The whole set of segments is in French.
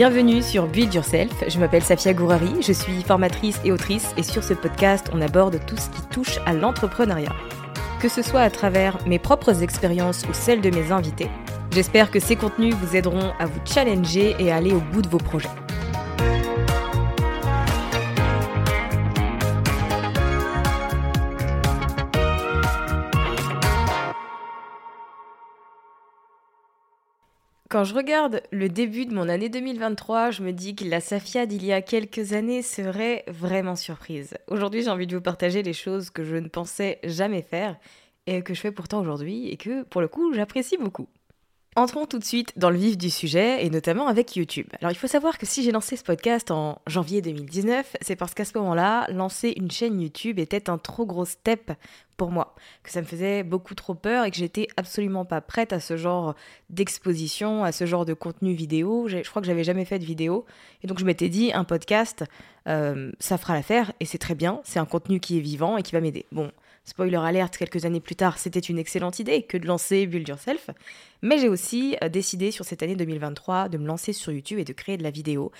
Bienvenue sur Build Yourself, je m'appelle Safia Gourari, je suis formatrice et autrice et sur ce podcast on aborde tout ce qui touche à l'entrepreneuriat. Que ce soit à travers mes propres expériences ou celles de mes invités, j'espère que ces contenus vous aideront à vous challenger et à aller au bout de vos projets. Quand je regarde le début de mon année 2023, je me dis que la Safia d'il y a quelques années serait vraiment surprise. Aujourd'hui, j'ai envie de vous partager les choses que je ne pensais jamais faire et que je fais pourtant aujourd'hui et que, pour le coup, j'apprécie beaucoup. Entrons tout de suite dans le vif du sujet et notamment avec YouTube. Alors il faut savoir que si j'ai lancé ce podcast en janvier 2019, c'est parce qu'à ce moment-là, lancer une chaîne YouTube était un trop gros step pour moi, que ça me faisait beaucoup trop peur et que j'étais absolument pas prête à ce genre d'exposition, à ce genre de contenu vidéo. Je crois que j'avais jamais fait de vidéo et donc je m'étais dit un podcast, euh, ça fera l'affaire et c'est très bien, c'est un contenu qui est vivant et qui va m'aider. Bon, Spoiler alerte, quelques années plus tard, c'était une excellente idée que de lancer Build Yourself. Mais j'ai aussi euh, décidé sur cette année 2023 de me lancer sur YouTube et de créer de la vidéo.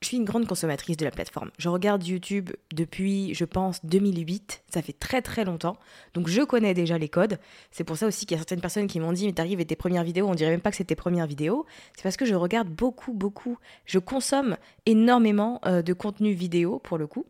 Je suis une grande consommatrice de la plateforme. Je regarde YouTube depuis, je pense, 2008. Ça fait très très longtemps. Donc je connais déjà les codes. C'est pour ça aussi qu'il y a certaines personnes qui m'ont dit Mais t'arrives avec tes premières vidéos, on dirait même pas que c'est tes premières vidéos. C'est parce que je regarde beaucoup, beaucoup. Je consomme énormément euh, de contenu vidéo pour le coup.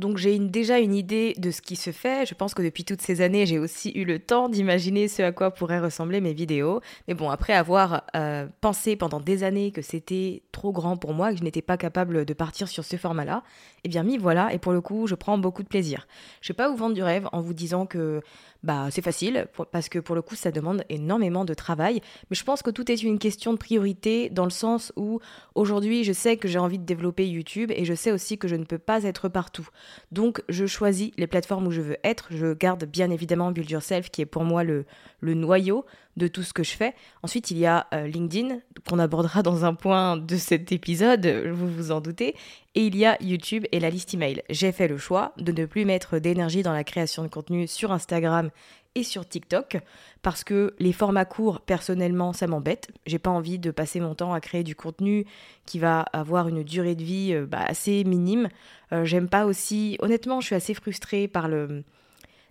Donc j'ai déjà une idée de ce qui se fait. Je pense que depuis toutes ces années, j'ai aussi eu le temps d'imaginer ce à quoi pourraient ressembler mes vidéos. Mais bon, après avoir euh, pensé pendant des années que c'était trop grand pour moi, que je n'étais pas capable de partir sur ce format-là, eh bien m'y voilà. Et pour le coup, je prends beaucoup de plaisir. Je ne vais pas vous vendre du rêve en vous disant que bah, c'est facile, parce que pour le coup, ça demande énormément de travail. Mais je pense que tout est une question de priorité, dans le sens où aujourd'hui, je sais que j'ai envie de développer YouTube et je sais aussi que je ne peux pas être partout. Donc, je choisis les plateformes où je veux être. Je garde bien évidemment Build Yourself, qui est pour moi le, noyau de tout ce que je fais. Ensuite, il y a euh, LinkedIn, qu'on abordera dans un point de cet épisode, vous vous en doutez. Et il y a YouTube et la liste email. J'ai fait le choix de ne plus mettre d'énergie dans la création de contenu sur Instagram et sur TikTok parce que les formats courts, personnellement, ça m'embête. J'ai pas envie de passer mon temps à créer du contenu qui va avoir une durée de vie euh, bah, assez minime. Euh, j'aime pas aussi, honnêtement, je suis assez frustrée par le,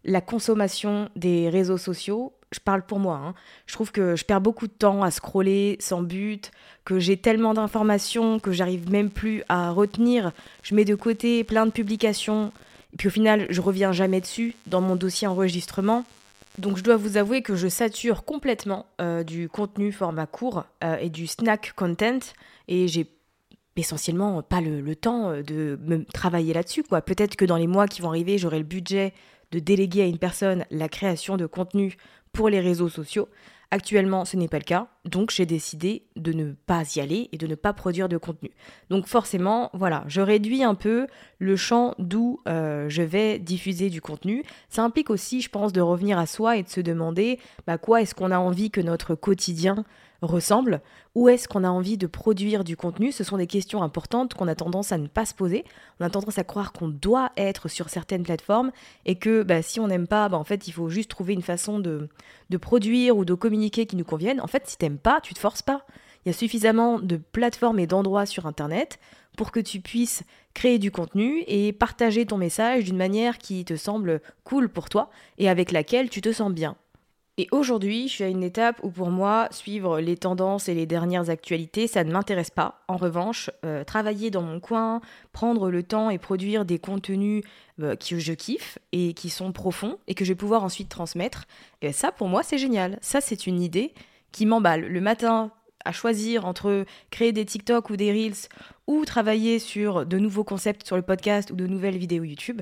la consommation des réseaux sociaux je parle pour moi, hein. je trouve que je perds beaucoup de temps à scroller sans but, que j'ai tellement d'informations que j'arrive même plus à retenir. Je mets de côté plein de publications, et puis au final, je reviens jamais dessus dans mon dossier enregistrement. Donc je dois vous avouer que je sature complètement euh, du contenu format court euh, et du snack content, et j'ai essentiellement pas le, temps euh, de me travailler là-dessus. quoi. Peut-être que dans les mois qui vont arriver, j'aurai le budget de déléguer à une personne la création de contenu pour les réseaux sociaux. Actuellement, ce n'est pas le cas. Donc j'ai décidé de ne pas y aller et de ne pas produire de contenu. Donc forcément, voilà, je réduis un peu le champ d'où euh, je vais diffuser du contenu. Ça implique aussi, je pense, de revenir à soi et de se demander bah, quoi est-ce qu'on a envie que notre quotidien ressemble? Où est-ce qu'on a envie de produire du contenu? Ce sont des questions importantes qu'on a tendance à ne pas se poser. On a tendance à croire qu'on doit être sur certaines plateformes et que bah, si on n'aime pas, bah, en fait, il faut juste trouver une façon de, de produire ou de communiquer qui nous convienne. En fait, si t'aimes pas, tu te forces pas. Il y a suffisamment de plateformes et d'endroits sur Internet pour que tu puisses créer du contenu et partager ton message d'une manière qui te semble cool pour toi et avec laquelle tu te sens bien. Et aujourd'hui, je suis à une étape où pour moi, suivre les tendances et les dernières actualités, ça ne m'intéresse pas. En revanche, euh, travailler dans mon coin, prendre le temps et produire des contenus euh, que je kiffe et qui sont profonds et que je vais pouvoir ensuite transmettre, et eh ça pour moi c'est génial. Ça c'est une idée qui m'emballe. Le matin, à choisir entre créer des TikTok ou des Reels ou travailler sur de nouveaux concepts sur le podcast ou de nouvelles vidéos YouTube,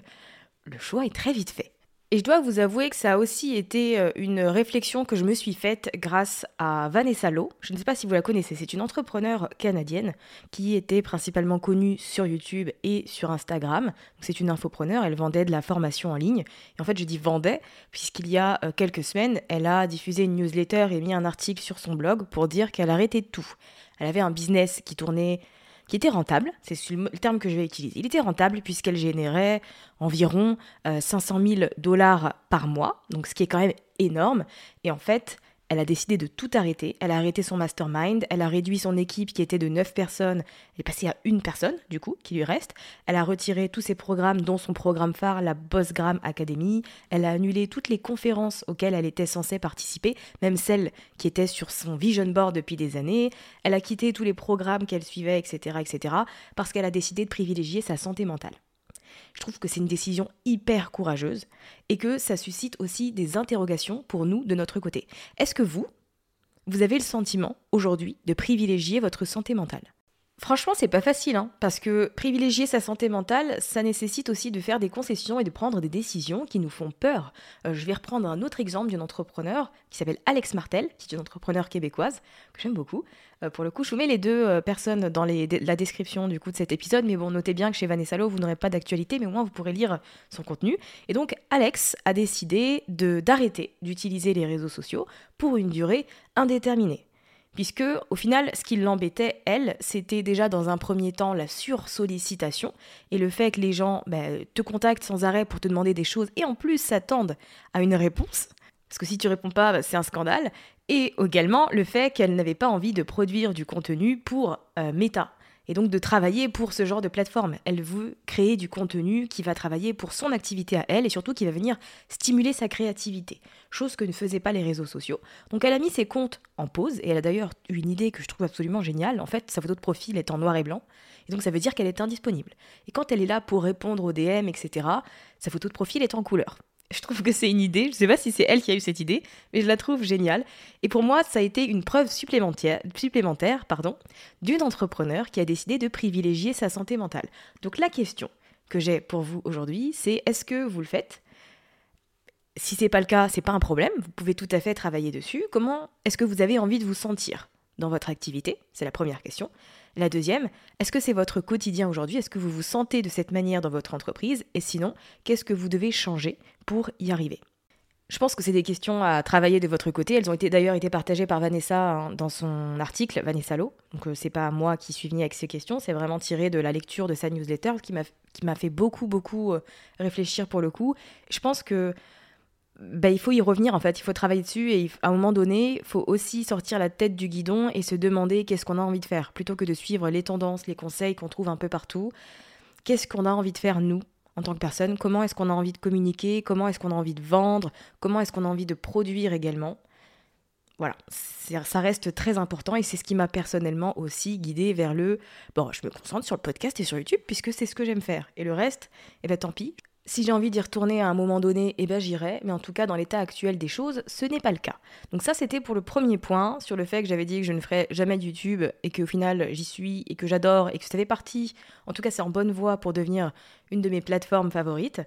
le choix est très vite fait. Et je dois vous avouer que ça a aussi été euh, une réflexion que je me suis faite grâce à Vanessa Lowe. Je ne sais pas si vous la connaissez, c'est une entrepreneure canadienne qui était principalement connue sur YouTube et sur Instagram. C'est une infopreneur, elle vendait de la formation en ligne. Et en fait, je dis vendait, puisqu'il y a euh, quelques semaines, elle a diffusé une newsletter et mis un article sur son blog pour dire qu'elle arrêtait tout. Elle avait un business qui tournait qui était rentable, c'est le terme que je vais utiliser. Il était rentable puisqu'elle générait environ 500 euh, 000 dollars par mois, donc ce qui est quand même énorme. Et en fait, elle a décidé de tout arrêter. Elle a arrêté son mastermind. Elle a réduit son équipe qui était de 9 personnes. Elle est passée à une personne, du coup, qui lui reste. Elle a retiré tous ses programmes, dont son programme phare, la Bossgram Academy. Elle a annulé toutes les conférences auxquelles elle était censée participer, même celles qui étaient sur son vision board depuis des années. Elle a quitté tous les programmes qu'elle suivait, etc., etc., parce qu'elle a décidé de privilégier sa santé mentale. Je trouve que c'est une décision hyper courageuse et que ça suscite aussi des interrogations pour nous de notre côté. Est-ce que vous, vous avez le sentiment aujourd'hui de privilégier votre santé mentale? Franchement, c'est pas facile, hein, parce que privilégier sa santé mentale, ça nécessite aussi de faire des concessions et de prendre des décisions qui nous font peur. Euh, je vais reprendre un autre exemple d'une entrepreneur qui s'appelle Alex Martel, qui est une entrepreneur québécoise que j'aime beaucoup. Euh, pour le coup, je vous mets les deux euh, personnes dans la description du coup de cet épisode, mais bon, notez bien que chez Vanessa Lowe, vous n'aurez pas d'actualité, mais au moins vous pourrez lire son contenu. Et donc, Alex a décidé d'arrêter d'utiliser les réseaux sociaux pour une durée indéterminée puisque au final, ce qui l'embêtait, elle, c'était déjà dans un premier temps la sursollicitation et le fait que les gens bah, te contactent sans arrêt pour te demander des choses et en plus s'attendent à une réponse. Parce que si tu réponds pas, bah, c'est un scandale. Et également le fait qu'elle n'avait pas envie de produire du contenu pour euh, Meta, et donc de travailler pour ce genre de plateforme. Elle veut créer du contenu qui va travailler pour son activité à elle et surtout qui va venir stimuler sa créativité, chose que ne faisaient pas les réseaux sociaux. Donc elle a mis ses comptes en pause et elle a d'ailleurs eu une idée que je trouve absolument géniale. En fait, sa photo de profil est en noir et blanc et donc ça veut dire qu'elle est indisponible. Et quand elle est là pour répondre aux DM, etc., sa photo de profil est en couleur. Je trouve que c'est une idée. Je ne sais pas si c'est elle qui a eu cette idée, mais je la trouve géniale. Et pour moi, ça a été une preuve supplémentaire, pardon, d'une entrepreneur qui a décidé de privilégier sa santé mentale. Donc la question que j'ai pour vous aujourd'hui, c'est est-ce que vous le faites? Si c'est pas le cas, c'est pas un problème. Vous pouvez tout à fait travailler dessus. Comment est-ce que vous avez envie de vous sentir? Dans votre activité? C'est la première question. La deuxième, est-ce que c'est votre quotidien aujourd'hui? Est-ce que vous vous sentez de cette manière dans votre entreprise? Et sinon, qu'est-ce que vous devez changer pour y arriver? Je pense que c'est des questions à travailler de votre côté. Elles ont d'ailleurs été partagées par Vanessa hein, dans son article, Vanessa Lowe. Donc euh, c'est pas moi qui suis venue avec ces questions, c'est vraiment tiré de la lecture de sa newsletter qui m'a qui m'a fait beaucoup beaucoup euh, réfléchir pour le coup. Je pense que bah, il faut y revenir en fait, il faut travailler dessus et à un moment donné, il faut aussi sortir la tête du guidon et se demander qu'est-ce qu'on a envie de faire plutôt que de suivre les tendances, les conseils qu'on trouve un peu partout. Qu'est-ce qu'on a envie de faire nous en tant que personne? Comment est-ce qu'on a envie de communiquer? Comment est-ce qu'on a envie de vendre? Comment est-ce qu'on a envie de produire également? Voilà, ça reste très important et c'est ce qui m'a personnellement aussi guidé vers le bon, je me concentre sur le podcast et sur YouTube puisque c'est ce que j'aime faire. Et le reste, eh ben tant pis, si j'ai envie d'y retourner à un moment donné, eh ben j'irai, mais en tout cas dans l'état actuel des choses, ce n'est pas le cas. Donc ça c'était pour le premier point sur le fait que j'avais dit que je ne ferais jamais de YouTube et qu'au final j'y suis et que j'adore et que ça fait partie, en tout cas c'est en bonne voie pour devenir une de mes plateformes favorites.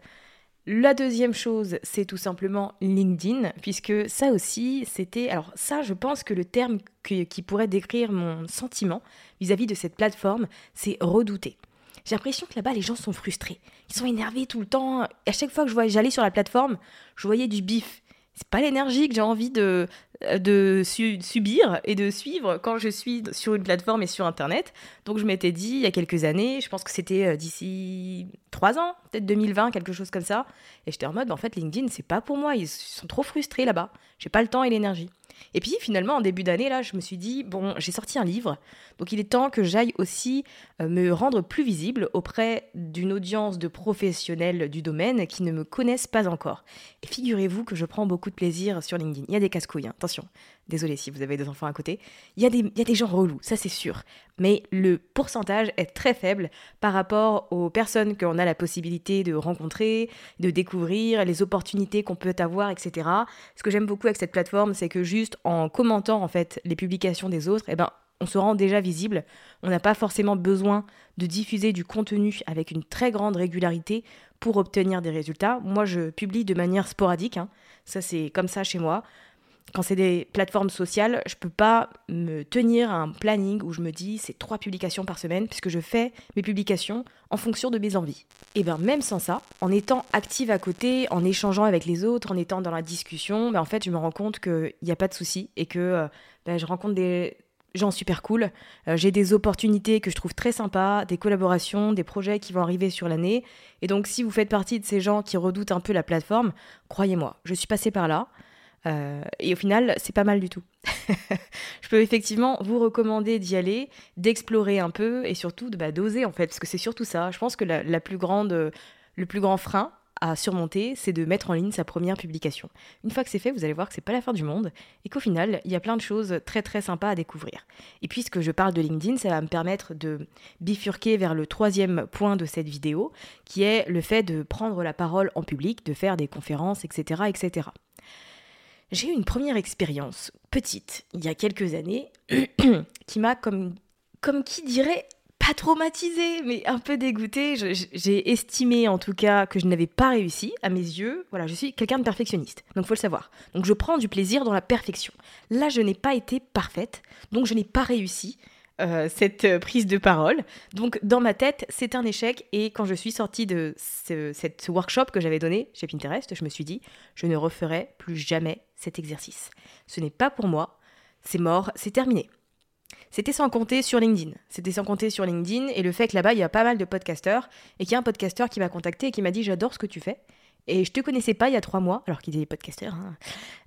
La deuxième chose, c'est tout simplement LinkedIn, puisque ça aussi, c'était... Alors ça, je pense que le terme qui pourrait décrire mon sentiment vis-à-vis de cette plateforme, c'est redouter. J'ai l'impression que là-bas, les gens sont frustrés. Ils sont énervés tout le temps. Et à chaque fois que j'allais sur la plateforme, je voyais du bif. C'est pas l'énergie que j'ai envie de, de subir et de suivre quand je suis sur une plateforme et sur Internet. Donc je m'étais dit, il y a quelques années, je pense que c'était euh, d'ici trois ans, peut-être 2020, quelque chose comme ça. Et j'étais en mode, en fait, LinkedIn, c'est pas pour moi. Ils sont trop frustrés là-bas. J'ai pas le temps et l'énergie. Et puis finalement, en début d'année, là, je me suis dit, bon, j'ai sorti un livre, donc il est temps que j'aille aussi euh, me rendre plus visible auprès d'une audience de professionnels du domaine qui ne me connaissent pas encore. Et figurez-vous que je prends beaucoup de plaisir sur LinkedIn. Il y a des casse-couilles, hein. attention. Désolé si vous avez des enfants à côté. Il y, a des, gens relous, ça c'est sûr. Mais le pourcentage est très faible par rapport aux personnes qu'on a la possibilité de rencontrer, de découvrir, les opportunités qu'on peut avoir, etc. Ce que j'aime beaucoup avec cette plateforme, c'est que juste en commentant en fait les publications des autres, eh ben, on se rend déjà visible. On n'a pas forcément besoin de diffuser du contenu avec une très grande régularité pour obtenir des résultats. Moi, je publie de manière sporadique. Hein. Ça, c'est comme ça chez moi quand c'est des plateformes sociales, je peux pas me tenir un planning où je me dis c'est trois publications par semaine puisque je fais mes publications en fonction de mes envies. Et bien même sans ça, en étant active à côté, en échangeant avec les autres, en étant dans la discussion, ben en fait je me rends compte qu'il n'y a pas de souci et que euh, ben, je rencontre des gens super cool. Euh, j'ai des opportunités que je trouve très sympas, des collaborations, des projets qui vont arriver sur l'année. Et donc si vous faites partie de ces gens qui redoutent un peu la plateforme, croyez-moi, je suis passée par là. Euh, et au final, c'est pas mal du tout. je peux effectivement vous recommander d'y aller, d'explorer un peu et surtout de bah, d'oser en fait, parce que c'est surtout ça. Je pense que la, plus grande, le plus grand frein à surmonter, c'est de mettre en ligne sa première publication. Une fois que c'est fait, vous allez voir que c'est pas la fin du monde et qu'au final, il y a plein de choses très très sympas à découvrir. Et puisque je parle de LinkedIn, ça va me permettre de bifurquer vers le troisième point de cette vidéo, qui est le fait de prendre la parole en public, de faire des conférences, etc., etc. J'ai eu une première expérience, petite, il y a quelques années, qui m'a comme, comme qui dirait pas traumatisée, mais un peu dégoûtée. J'ai estimé en tout cas que je n'avais pas réussi à mes yeux. Voilà, je suis quelqu'un de perfectionniste, donc faut le savoir. Donc je prends du plaisir dans la perfection. Là, je n'ai pas été parfaite, donc je n'ai pas réussi. Euh, cette euh, prise de parole. Donc dans ma tête, c'est un échec et quand je suis sortie de ce, workshop que j'avais donné chez Pinterest, je me suis dit, je ne referai plus jamais cet exercice. Ce n'est pas pour moi, c'est mort, c'est terminé. C'était sans compter sur LinkedIn. C'était sans compter sur LinkedIn et le fait que là-bas, il y a pas mal de podcasteurs et qu'il y a un podcasteur qui m'a contacté et qui m'a dit J'adore ce que tu fais. Et je te connaissais pas il y a trois mois, alors qu'il est podcasteur. Hein.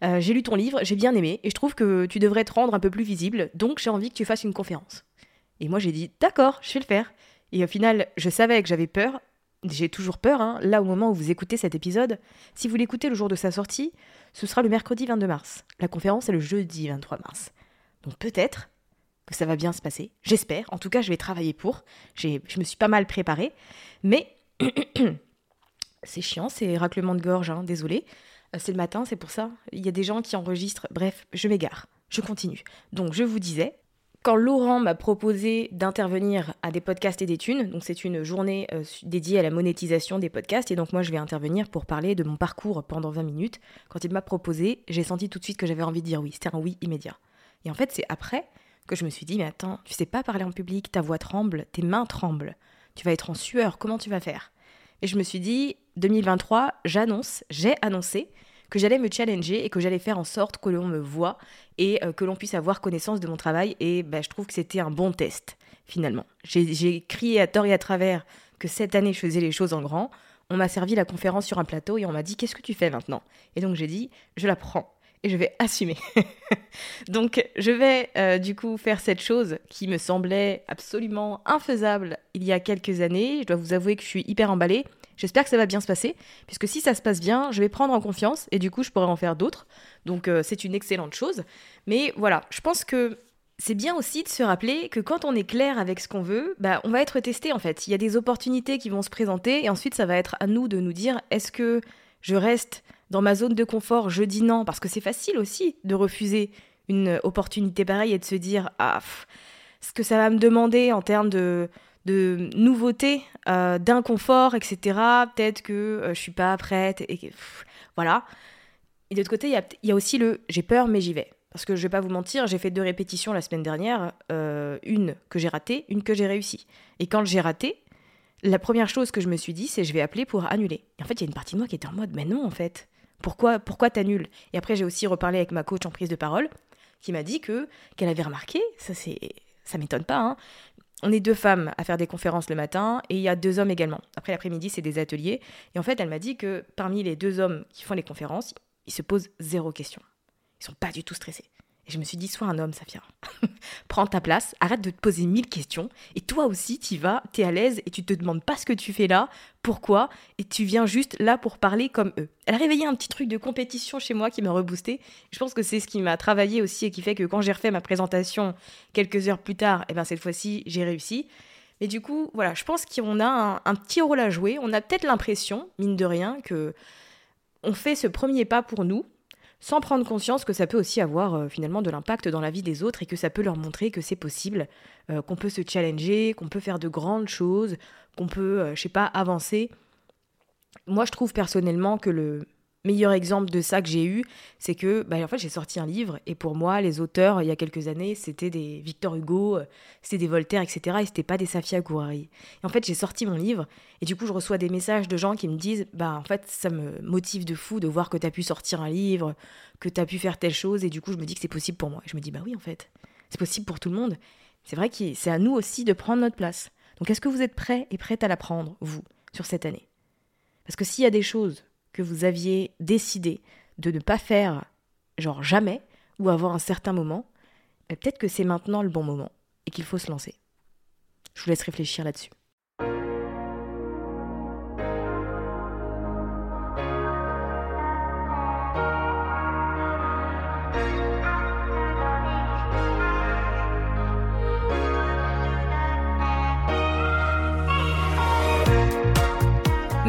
Euh, j'ai lu ton livre, j'ai bien aimé, et je trouve que tu devrais te rendre un peu plus visible, donc j'ai envie que tu fasses une conférence. Et moi j'ai dit, d'accord, je vais le faire. Et au final, je savais que j'avais peur, j'ai toujours peur, hein. là au moment où vous écoutez cet épisode, si vous l'écoutez le jour de sa sortie, ce sera le mercredi 22 mars. La conférence est le jeudi 23 mars. Donc peut-être que ça va bien se passer, j'espère, en tout cas je vais travailler pour, je me suis pas mal préparée, mais C'est chiant, c'est raclement de gorge, hein, désolé. Euh, c'est le matin, c'est pour ça. Il y a des gens qui enregistrent. Bref, je m'égare. Je continue. Donc, je vous disais, quand Laurent m'a proposé d'intervenir à des podcasts et des thunes, donc c'est une journée euh, dédiée à la monétisation des podcasts, et donc moi je vais intervenir pour parler de mon parcours pendant 20 minutes. Quand il m'a proposé, j'ai senti tout de suite que j'avais envie de dire oui. C'était un oui immédiat. Et en fait, c'est après que je me suis dit, mais attends, tu sais pas parler en public, ta voix tremble, tes mains tremblent, tu vas être en sueur, comment tu vas faire? Et je me suis dit, 2023, j'annonce, j'ai annoncé que j'allais me challenger et que j'allais faire en sorte que l'on me voit et euh, que l'on puisse avoir connaissance de mon travail. Et bah, je trouve que c'était un bon test, finalement. J'ai crié à tort et à travers que cette année, je faisais les choses en grand. On m'a servi la conférence sur un plateau et on m'a dit Qu'est-ce que tu fais maintenant? Et donc j'ai dit Je la prends et je vais assumer. donc je vais euh, du coup faire cette chose qui me semblait absolument infaisable il y a quelques années. Je dois vous avouer que je suis hyper emballée. J'espère que ça va bien se passer, puisque si ça se passe bien, je vais prendre en confiance et du coup, je pourrai en faire d'autres. Donc, euh, c'est une excellente chose. Mais voilà, je pense que c'est bien aussi de se rappeler que quand on est clair avec ce qu'on veut, bah, on va être testé en fait. Il y a des opportunités qui vont se présenter et ensuite, ça va être à nous de nous dire est-ce que je reste dans ma zone de confort, je dis non, parce que c'est facile aussi de refuser une opportunité pareille et de se dire ah, ce que ça va me demander en termes de de nouveautés, euh, d'inconfort, etc. Peut-être que euh, je suis pas prête, et voilà. Et de l'autre côté, il y a, aussi le j'ai peur, mais j'y vais. Parce que je vais pas vous mentir, j'ai fait deux répétitions la semaine dernière, euh, une que j'ai ratée, une que j'ai réussi. Et quand j'ai raté, la première chose que je me suis dit, c'est je vais appeler pour annuler. Et en fait, il y a une partie de moi qui était en mode, mais non, en fait, pourquoi, pourquoi t'annules? Et après, j'ai aussi reparlé avec ma coach en prise de parole, qui m'a dit que qu'elle avait remarqué, ça c'est, ça m'étonne pas, hein, on est deux femmes à faire des conférences le matin et il y a deux hommes également. Après l'après-midi, c'est des ateliers. Et en fait, elle m'a dit que parmi les deux hommes qui font les conférences, ils se posent zéro question. Ils sont pas du tout stressés. Et je me suis dit, sois un homme, Safia. Prends ta place, arrête de te poser mille questions. Et toi aussi, tu vas, tu es à l'aise et tu te demandes pas ce que tu fais là, pourquoi, et tu viens juste là pour parler comme eux. Elle a réveillé un petit truc de compétition chez moi qui m'a reboosté. Je pense que c'est ce qui m'a travaillé aussi et qui fait que quand j'ai refait ma présentation quelques heures plus tard, et eh ben cette fois-ci, j'ai réussi. Mais du coup, voilà, je pense qu'on a un, un petit rôle à jouer. On a peut-être l'impression, mine de rien, que on fait ce premier pas pour nous, sans prendre conscience que ça peut aussi avoir euh, finalement de l'impact dans la vie des autres et que ça peut leur montrer que c'est possible, euh, qu'on peut se challenger, qu'on peut faire de grandes choses, qu'on peut, euh, je sais pas, avancer. Moi, je trouve personnellement que le, meilleur exemple de ça que j'ai eu, c'est que bah, en fait, j'ai sorti un livre et pour moi, les auteurs, il y a quelques années, c'était des Victor Hugo, euh, c'était des Voltaire, etc. Et c'était pas des Safia Gouari. Et en fait, j'ai sorti mon livre et du coup, je reçois des messages de gens qui me disent Bah, en fait, ça me motive de fou de voir que tu as pu sortir un livre, que tu as pu faire telle chose. Et du coup, je me dis que c'est possible pour moi. Et je me dis Bah oui, en fait, c'est possible pour tout le monde. C'est vrai que c'est à nous aussi de prendre notre place. Donc, est-ce que vous êtes prêts et prête à la prendre, vous, sur cette année? Parce que s'il y a des choses que vous aviez décidé de ne pas faire, genre jamais, ou avoir un certain moment, peut-être que c'est maintenant le bon moment et qu'il faut se lancer. Je vous laisse réfléchir là-dessus.